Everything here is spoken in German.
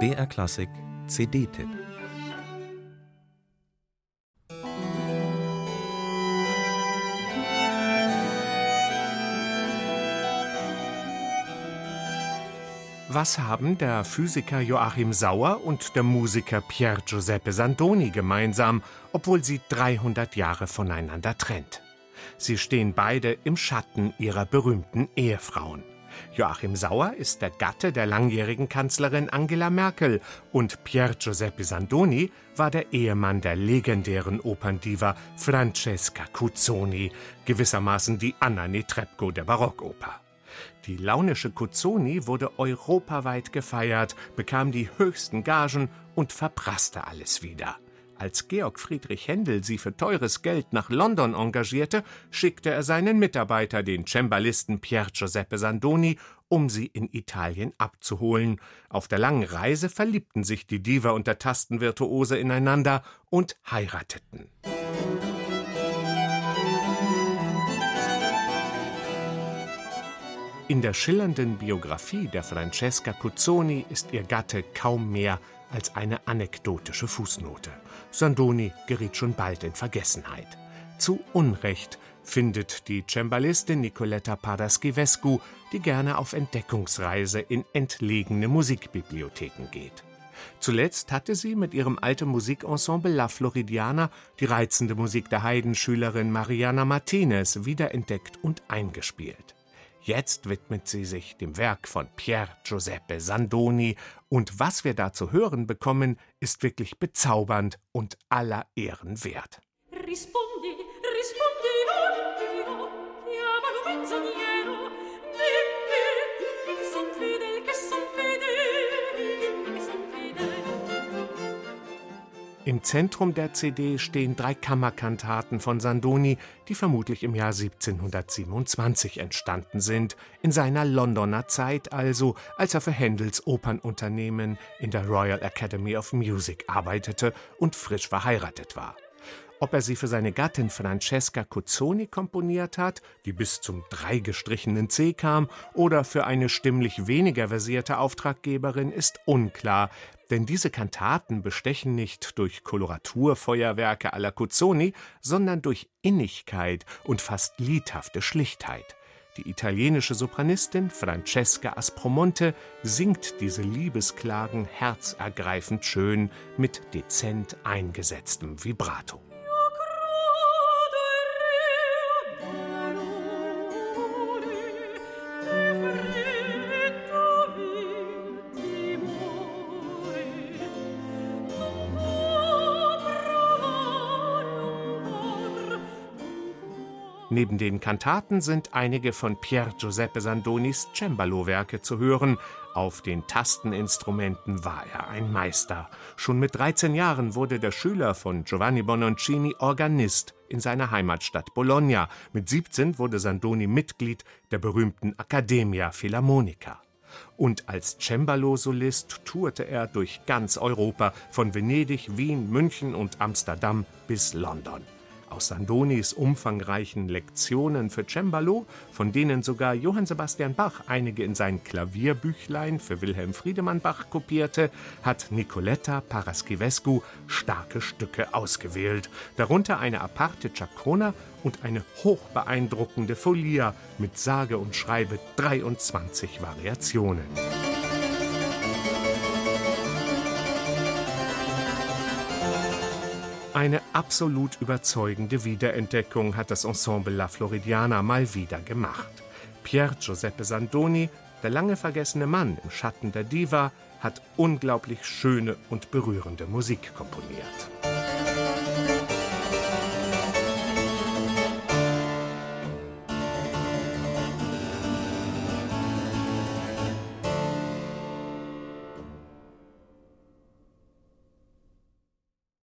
BR Klassik CD-Tipp Was haben der Physiker Joachim Sauer und der Musiker Pier Giuseppe Sandoni gemeinsam, obwohl sie 300 Jahre voneinander trennt? Sie stehen beide im Schatten ihrer berühmten Ehefrauen. Joachim Sauer ist der Gatte der langjährigen Kanzlerin Angela Merkel und Pier Giuseppe Sandoni war der Ehemann der legendären Operndiva Francesca Cuzzoni, gewissermaßen die Anna Netrebko der Barockoper. Die launische Cuzzoni wurde europaweit gefeiert, bekam die höchsten Gagen und verprasste alles wieder. Als Georg Friedrich Händel sie für teures Geld nach London engagierte, schickte er seinen Mitarbeiter, den Cembalisten Pier Giuseppe Sandoni, um sie in Italien abzuholen. Auf der langen Reise verliebten sich die Diva und der Tastenvirtuose ineinander und heirateten. In der schillernden Biografie der Francesca Cuzzoni ist ihr Gatte kaum mehr als eine anekdotische Fußnote. Sandoni geriet schon bald in Vergessenheit. Zu Unrecht findet die Cembalistin Nicoletta Paraschivescu, die gerne auf Entdeckungsreise in entlegene Musikbibliotheken geht. Zuletzt hatte sie mit ihrem alten Musikensemble La Floridiana die reizende Musik der Heidenschülerin Mariana Martinez wiederentdeckt und eingespielt. Jetzt widmet sie sich dem Werk von Pier Giuseppe Sandoni, und was wir da zu hören bekommen, ist wirklich bezaubernd und aller Ehren wert. Rispondi, rispondi, non, menzognero, Im Zentrum der CD stehen drei Kammerkantaten von Sandoni, die vermutlich im Jahr 1727 entstanden sind, in seiner Londoner Zeit also, als er für Händels Opernunternehmen in der Royal Academy of Music arbeitete und frisch verheiratet war. Ob er sie für seine Gattin Francesca Cuzzoni komponiert hat, die bis zum dreigestrichenen C kam, oder für eine stimmlich weniger versierte Auftraggeberin, ist unklar, denn diese Kantaten bestechen nicht durch Koloraturfeuerwerke alla Cuzzoni, sondern durch Innigkeit und fast liedhafte Schlichtheit. Die italienische Sopranistin Francesca Aspromonte singt diese Liebesklagen herzergreifend schön mit dezent eingesetztem Vibrato. Neben den Kantaten sind einige von Pier Giuseppe Sandonis Cembalo-Werke zu hören. Auf den Tasteninstrumenten war er ein Meister. Schon mit 13 Jahren wurde der Schüler von Giovanni Bononcini Organist in seiner Heimatstadt Bologna. Mit 17 wurde Sandoni Mitglied der berühmten Accademia Philharmonica. Und als Cembalo-Solist tourte er durch ganz Europa, von Venedig, Wien, München und Amsterdam bis London aus Sandonis umfangreichen Lektionen für Cembalo, von denen sogar Johann Sebastian Bach einige in sein Klavierbüchlein für Wilhelm Friedemann Bach kopierte, hat Nicoletta Paraschivescu starke Stücke ausgewählt, darunter eine aparte Chakrona und eine hochbeeindruckende Folia mit sage und schreibe 23 Variationen. Eine absolut überzeugende Wiederentdeckung hat das Ensemble La Floridiana mal wieder gemacht. Pier Giuseppe Sandoni, der lange vergessene Mann im Schatten der Diva, hat unglaublich schöne und berührende Musik komponiert.